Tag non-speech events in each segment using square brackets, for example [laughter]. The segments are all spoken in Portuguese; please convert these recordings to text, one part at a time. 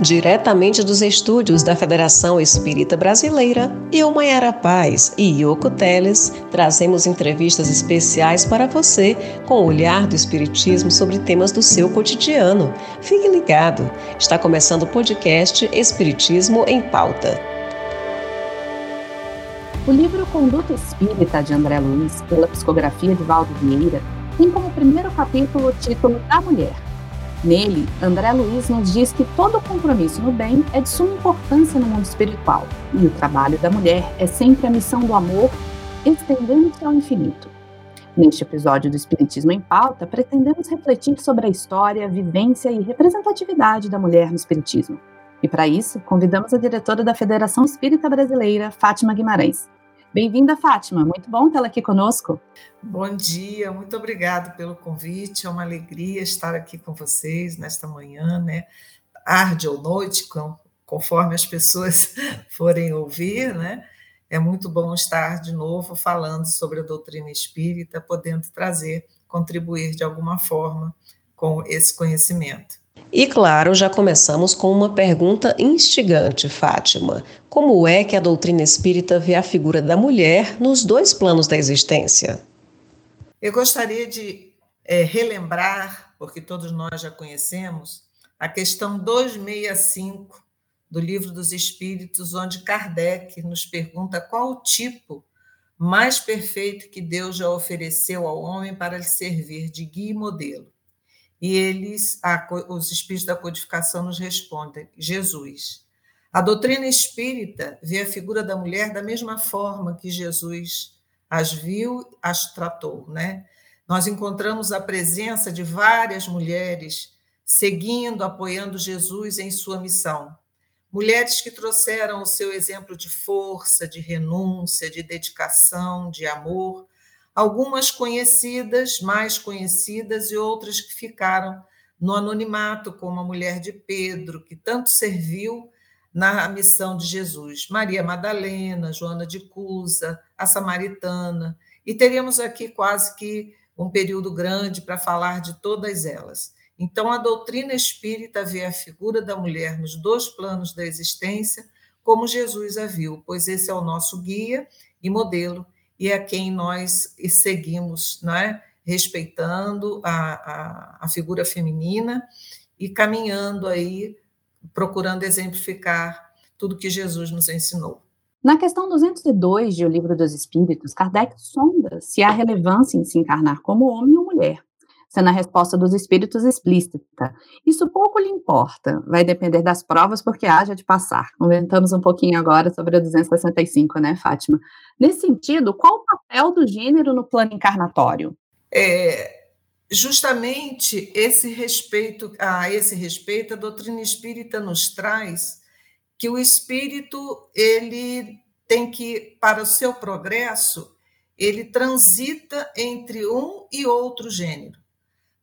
Diretamente dos estúdios da Federação Espírita Brasileira, eu, Maiara Paz e Yoko Teles, trazemos entrevistas especiais para você com o olhar do Espiritismo sobre temas do seu cotidiano. Fique ligado, está começando o podcast Espiritismo em Pauta. O livro Conduta Espírita, de André Luiz, pela psicografia de Valdo Vieira, tem como primeiro capítulo o título Da Mulher Nele, André Luiz nos diz que todo compromisso no bem é de suma importância no mundo espiritual e o trabalho da mulher é sempre a missão do amor, estendendo-se ao infinito. Neste episódio do Espiritismo em Pauta, pretendemos refletir sobre a história, vivência e representatividade da mulher no Espiritismo. E para isso, convidamos a diretora da Federação Espírita Brasileira, Fátima Guimarães. Bem-vinda, Fátima. Muito bom tê-la aqui conosco. Bom dia, muito obrigado pelo convite. É uma alegria estar aqui com vocês nesta manhã, né? Tarde ou noite, conforme as pessoas [laughs] forem ouvir, né? É muito bom estar de novo falando sobre a doutrina espírita, podendo trazer, contribuir de alguma forma com esse conhecimento. E claro, já começamos com uma pergunta instigante, Fátima. Como é que a doutrina espírita vê a figura da mulher nos dois planos da existência? Eu gostaria de é, relembrar, porque todos nós já conhecemos, a questão 265 do Livro dos Espíritos, onde Kardec nos pergunta qual o tipo mais perfeito que Deus já ofereceu ao homem para lhe servir de guia e modelo. E eles, a, os espíritos da codificação, nos respondem: Jesus. A doutrina espírita vê a figura da mulher da mesma forma que Jesus as viu, as tratou, né? Nós encontramos a presença de várias mulheres seguindo, apoiando Jesus em sua missão. Mulheres que trouxeram o seu exemplo de força, de renúncia, de dedicação, de amor, algumas conhecidas, mais conhecidas, e outras que ficaram no anonimato, como a mulher de Pedro, que tanto serviu na missão de Jesus. Maria Madalena, Joana de Cusa, a Samaritana, e teríamos aqui quase que um período grande para falar de todas elas. Então, a doutrina espírita vê a figura da mulher nos dois planos da existência, como Jesus a viu, pois esse é o nosso guia e modelo e a quem nós seguimos, é? respeitando a, a, a figura feminina e caminhando aí, procurando exemplificar tudo que Jesus nos ensinou. Na questão 202 de O Livro dos Espíritos, Kardec sonda se há relevância em se encarnar como homem ou mulher sendo a resposta dos espíritos explícita. Isso pouco lhe importa, vai depender das provas, porque haja de passar. Comentamos um pouquinho agora sobre a 265, né, Fátima? Nesse sentido, qual o papel do gênero no plano encarnatório? É, justamente esse respeito, a esse respeito, a doutrina espírita nos traz que o espírito ele tem que para o seu progresso ele transita entre um e outro gênero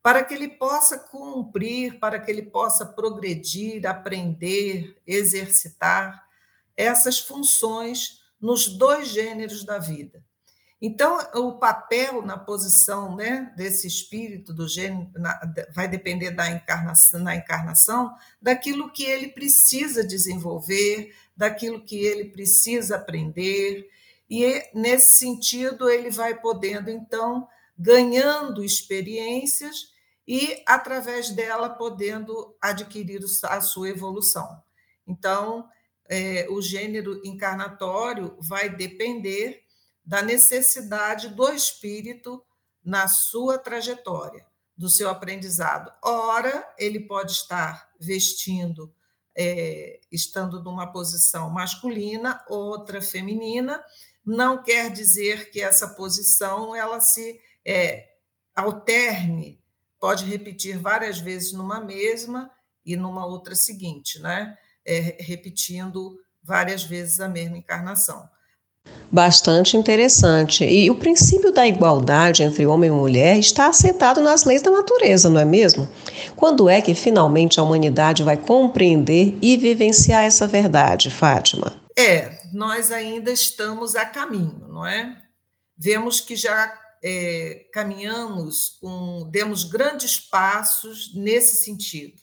para que ele possa cumprir, para que ele possa progredir, aprender, exercitar essas funções nos dois gêneros da vida. Então, o papel na posição né, desse espírito do gênero na, vai depender da encarnação, na encarnação, daquilo que ele precisa desenvolver, daquilo que ele precisa aprender, e nesse sentido ele vai podendo, então, ganhando experiências e, através dela, podendo adquirir a sua evolução. Então, é, o gênero encarnatório vai depender da necessidade do espírito na sua trajetória, do seu aprendizado. Ora, ele pode estar vestindo, é, estando numa posição masculina, outra feminina, não quer dizer que essa posição ela se é, alterne pode repetir várias vezes numa mesma e numa outra seguinte, né? É, repetindo várias vezes a mesma encarnação. Bastante interessante. E o princípio da igualdade entre homem e mulher está assentado nas leis da natureza, não é mesmo? Quando é que finalmente a humanidade vai compreender e vivenciar essa verdade, Fátima? É, nós ainda estamos a caminho, não é? Vemos que já é, caminhamos, um, demos grandes passos nesse sentido.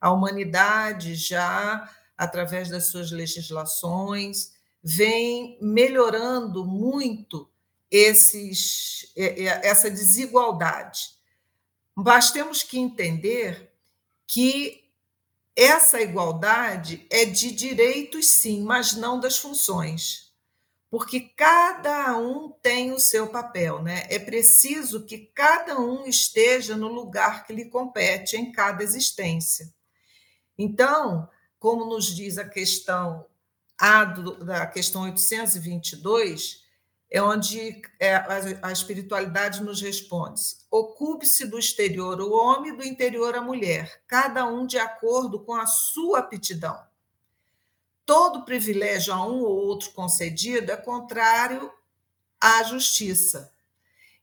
A humanidade já, através das suas legislações, vem melhorando muito esses, essa desigualdade. Mas temos que entender que essa igualdade é de direitos, sim, mas não das funções. Porque cada um tem o seu papel, né? É preciso que cada um esteja no lugar que lhe compete em cada existência. Então, como nos diz a questão A da questão 822, é onde é, a, espiritualidade nos responde: ocupe-se do exterior o homem, do interior a mulher, cada um de acordo com a sua aptidão. Todo privilégio a um ou outro concedido é contrário à justiça.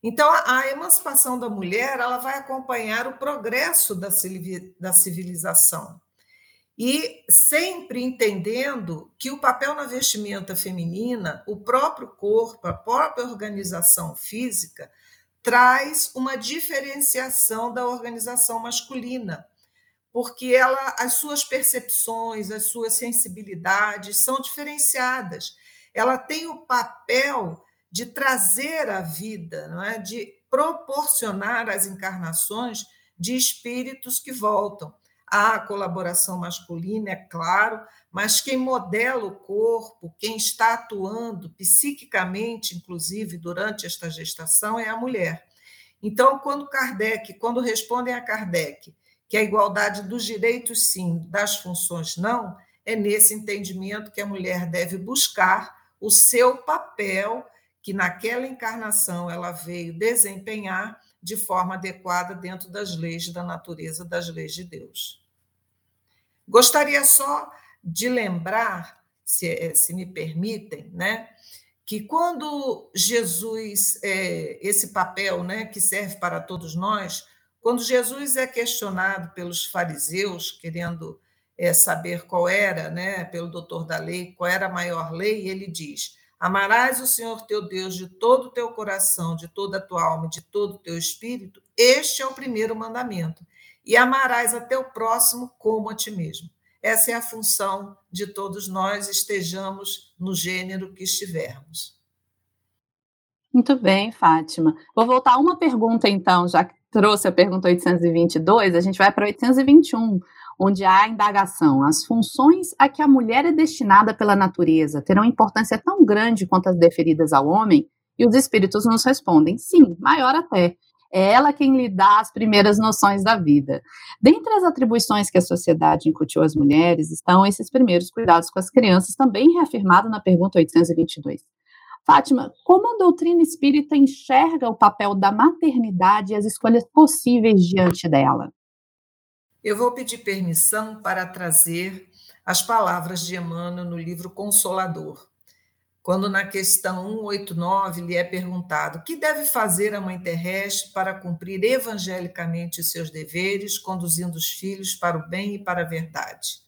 Então, a emancipação da mulher ela vai acompanhar o progresso da civilização e sempre entendendo que o papel na vestimenta feminina, o próprio corpo, a própria organização física, traz uma diferenciação da organização masculina, porque ela, as suas percepções, as suas sensibilidades são diferenciadas. Ela tem o papel de trazer a vida, não é? de proporcionar as encarnações de espíritos que voltam. Há a colaboração masculina, é claro, mas quem modela o corpo, quem está atuando psiquicamente, inclusive, durante esta gestação, é a mulher. Então, quando Kardec, quando respondem a Kardec que a igualdade dos direitos sim, das funções não, é nesse entendimento que a mulher deve buscar o seu papel que naquela encarnação ela veio desempenhar de forma adequada dentro das leis da natureza, das leis de Deus. Gostaria só de lembrar, se, eh, se me permitem, né, que quando Jesus, é, esse papel né, que serve para todos nós, quando Jesus é questionado pelos fariseus, querendo é, saber qual era, né, pelo doutor da lei, qual era a maior lei, ele diz: Amarás o Senhor teu Deus de todo o teu coração, de toda a tua alma, de todo o teu espírito. Este é o primeiro mandamento. E amarás a teu próximo como a ti mesmo. Essa é a função de todos nós, estejamos no gênero que estivermos. Muito bem, Fátima. Vou voltar uma pergunta, então, já que trouxe a pergunta 822, a gente vai para 821 onde há a indagação. As funções a que a mulher é destinada pela natureza terão importância tão grande quanto as deferidas ao homem? E os espíritos nos respondem: sim, maior até. É ela quem lhe dá as primeiras noções da vida. Dentre as atribuições que a sociedade incutiu às mulheres estão esses primeiros cuidados com as crianças, também reafirmado na pergunta 822. Fátima, como a doutrina espírita enxerga o papel da maternidade e as escolhas possíveis diante dela? Eu vou pedir permissão para trazer as palavras de Emmanuel no livro Consolador, quando na questão 189 lhe é perguntado: o que deve fazer a mãe terrestre para cumprir evangelicamente seus deveres, conduzindo os filhos para o bem e para a verdade?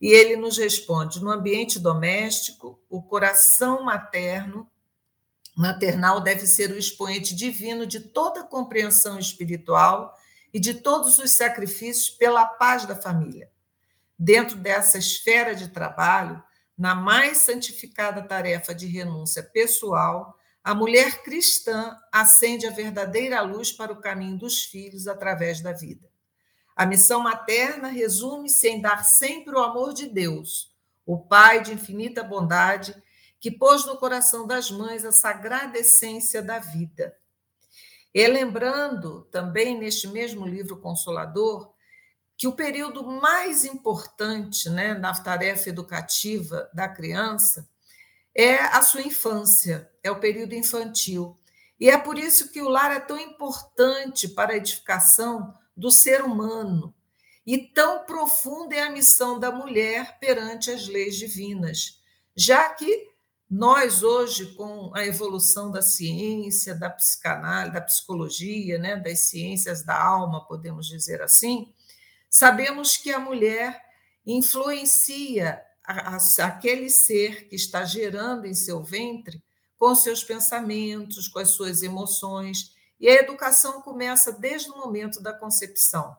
E ele nos responde: no ambiente doméstico, o coração materno maternal deve ser o expoente divino de toda a compreensão espiritual e de todos os sacrifícios pela paz da família. Dentro dessa esfera de trabalho, na mais santificada tarefa de renúncia pessoal, a mulher cristã acende a verdadeira luz para o caminho dos filhos através da vida. A missão materna resume-se em dar sempre o amor de Deus, o Pai de infinita bondade, que pôs no coração das mães a sagrada essência da vida e lembrando também neste mesmo livro Consolador que o período mais importante né, na tarefa educativa da criança é a sua infância, é o período infantil. E é por isso que o lar é tão importante para a edificação do ser humano. E tão profunda é a missão da mulher perante as leis divinas, já que nós, hoje, com a evolução da ciência, da psicanálise, da psicologia, né, das ciências da alma, podemos dizer assim, sabemos que a mulher influencia aquele ser que está gerando em seu ventre com seus pensamentos, com as suas emoções, e a educação começa desde o momento da concepção.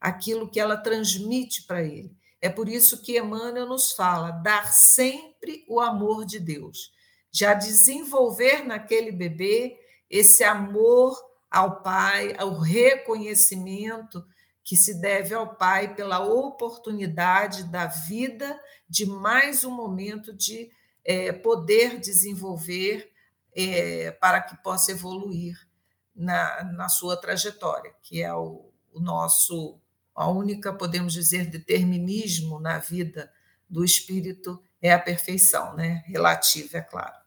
aquilo que ela transmite para ele. É por isso que Emmanuel nos fala dar sempre o amor de Deus, já desenvolver naquele bebê esse amor ao Pai, ao reconhecimento que se deve ao Pai pela oportunidade da vida de mais um momento de é, poder desenvolver é, para que possa evoluir na, na sua trajetória, que é o, o nosso, a única, podemos dizer, determinismo na vida do espírito é a perfeição, né? Relativa, é claro.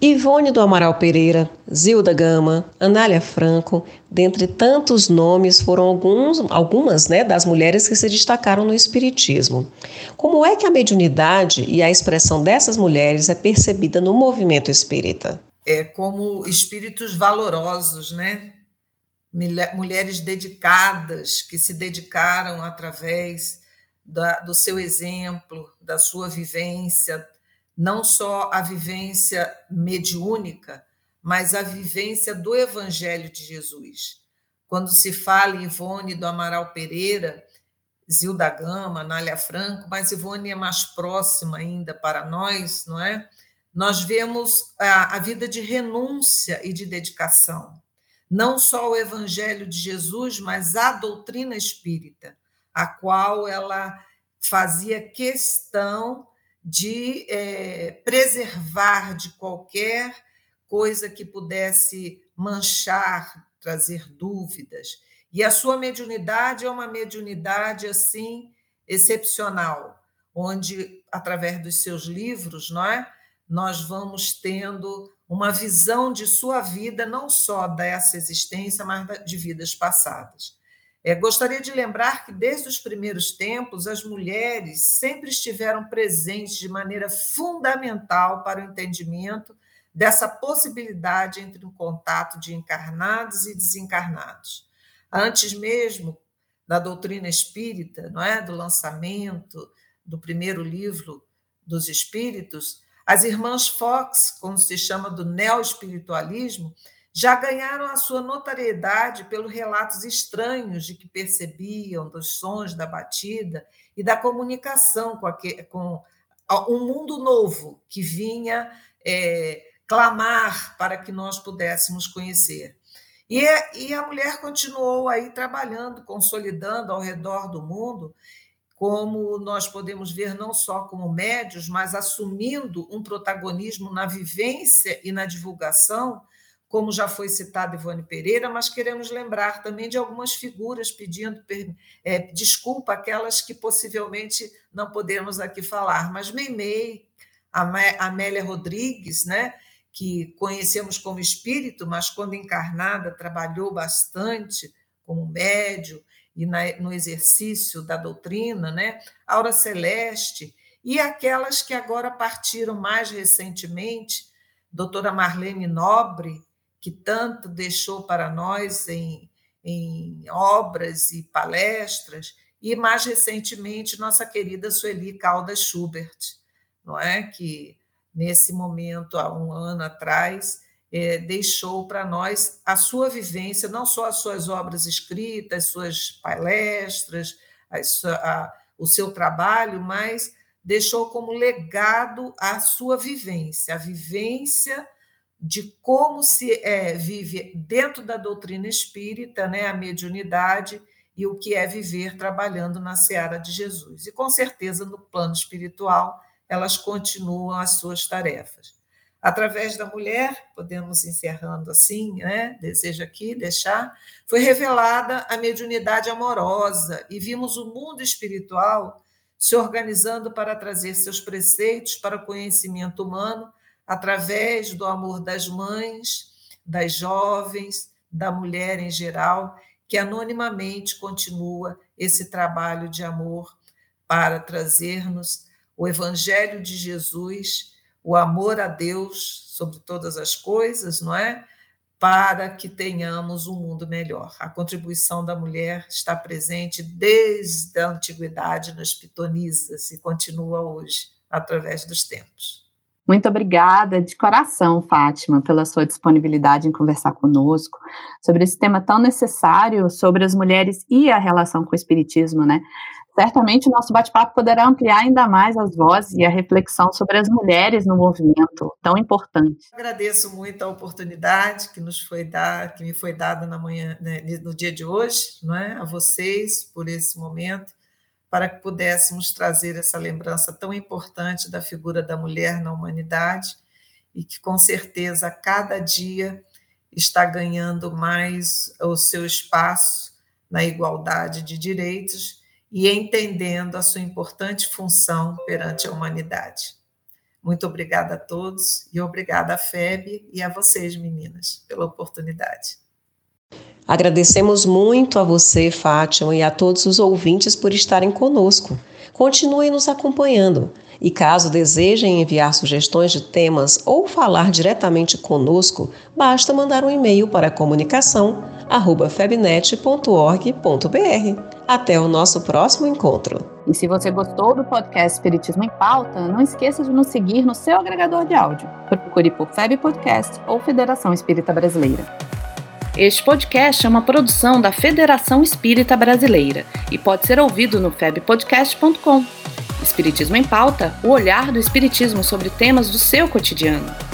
Ivone do Amaral Pereira, Zilda Gama, Anália Franco, dentre tantos nomes, foram alguns, algumas né, das mulheres que se destacaram no Espiritismo. Como é que a mediunidade e a expressão dessas mulheres é percebida no movimento espírita? É como espíritos valorosos, né? Mulheres dedicadas, que se dedicaram através da, do seu exemplo, da sua vivência, não só a vivência mediúnica, mas a vivência do Evangelho de Jesus. Quando se fala em Ivone do Amaral Pereira, Zilda Gama, Nália Franco, mas Ivone é mais próxima ainda para nós, não é? Nós vemos a, a vida de renúncia e de dedicação. Não só o Evangelho de Jesus, mas a doutrina espírita, a qual ela fazia questão de é, preservar de qualquer coisa que pudesse manchar, trazer dúvidas. E a sua mediunidade é uma mediunidade assim excepcional, onde através dos seus livros, não é? Nós vamos tendo uma visão de sua vida, não só dessa existência, mas de vidas passadas. É, gostaria de lembrar que, desde os primeiros tempos, as mulheres sempre estiveram presentes de maneira fundamental para o entendimento dessa possibilidade entre o contato de encarnados e desencarnados. Antes mesmo da doutrina espírita, não é, do lançamento do primeiro livro dos Espíritos, as irmãs Fox, como se chama do neo-espiritualismo, já ganharam a sua notariedade pelos relatos estranhos de que percebiam dos sons da batida e da comunicação com, aquele, com um mundo novo que vinha é, clamar para que nós pudéssemos conhecer. E, e a mulher continuou aí trabalhando, consolidando ao redor do mundo, como nós podemos ver não só como médios, mas assumindo um protagonismo na vivência e na divulgação como já foi citado Ivone Pereira, mas queremos lembrar também de algumas figuras pedindo é, desculpa, aquelas que possivelmente não podemos aqui falar, mas Meimei, Amélia Rodrigues, né, que conhecemos como espírito, mas quando encarnada trabalhou bastante como médio e na, no exercício da doutrina, né, Aura Celeste, e aquelas que agora partiram mais recentemente, doutora Marlene Nobre, que tanto deixou para nós em, em obras e palestras, e mais recentemente nossa querida Sueli Caldas Schubert, não é? que nesse momento, há um ano atrás, é, deixou para nós a sua vivência, não só as suas obras escritas, suas palestras, a, a, o seu trabalho, mas deixou como legado a sua vivência, a vivência de como se é, vive dentro da doutrina espírita, né, a mediunidade e o que é viver trabalhando na seara de Jesus. E com certeza no plano espiritual elas continuam as suas tarefas. Através da mulher, podemos encerrando assim, né? Desejo aqui deixar, foi revelada a mediunidade amorosa e vimos o mundo espiritual se organizando para trazer seus preceitos para o conhecimento humano através do amor das mães, das jovens, da mulher em geral, que anonimamente continua esse trabalho de amor para trazer-nos o Evangelho de Jesus, o amor a Deus sobre todas as coisas, não é? Para que tenhamos um mundo melhor. A contribuição da mulher está presente desde a antiguidade nas pitonisas e continua hoje, através dos tempos. Muito obrigada de coração, Fátima, pela sua disponibilidade em conversar conosco sobre esse tema tão necessário sobre as mulheres e a relação com o espiritismo, né? Certamente o nosso bate-papo poderá ampliar ainda mais as vozes e a reflexão sobre as mulheres no movimento tão importante. Agradeço muito a oportunidade que nos foi dada, que me foi dada na manhã, né, no dia de hoje, não é? A vocês por esse momento para que pudéssemos trazer essa lembrança tão importante da figura da mulher na humanidade e que, com certeza, a cada dia está ganhando mais o seu espaço na igualdade de direitos e entendendo a sua importante função perante a humanidade. Muito obrigada a todos e obrigada à FEB e a vocês, meninas, pela oportunidade. Agradecemos muito a você, Fátima, e a todos os ouvintes por estarem conosco. Continuem nos acompanhando. E caso desejem enviar sugestões de temas ou falar diretamente conosco, basta mandar um e-mail para comunicação@febnet.org.br. Até o nosso próximo encontro. E se você gostou do podcast Espiritismo em Pauta, não esqueça de nos seguir no seu agregador de áudio. Procure por FEB Podcast ou Federação Espírita Brasileira. Este podcast é uma produção da Federação Espírita Brasileira e pode ser ouvido no febpodcast.com. Espiritismo em Pauta, o olhar do Espiritismo sobre temas do seu cotidiano.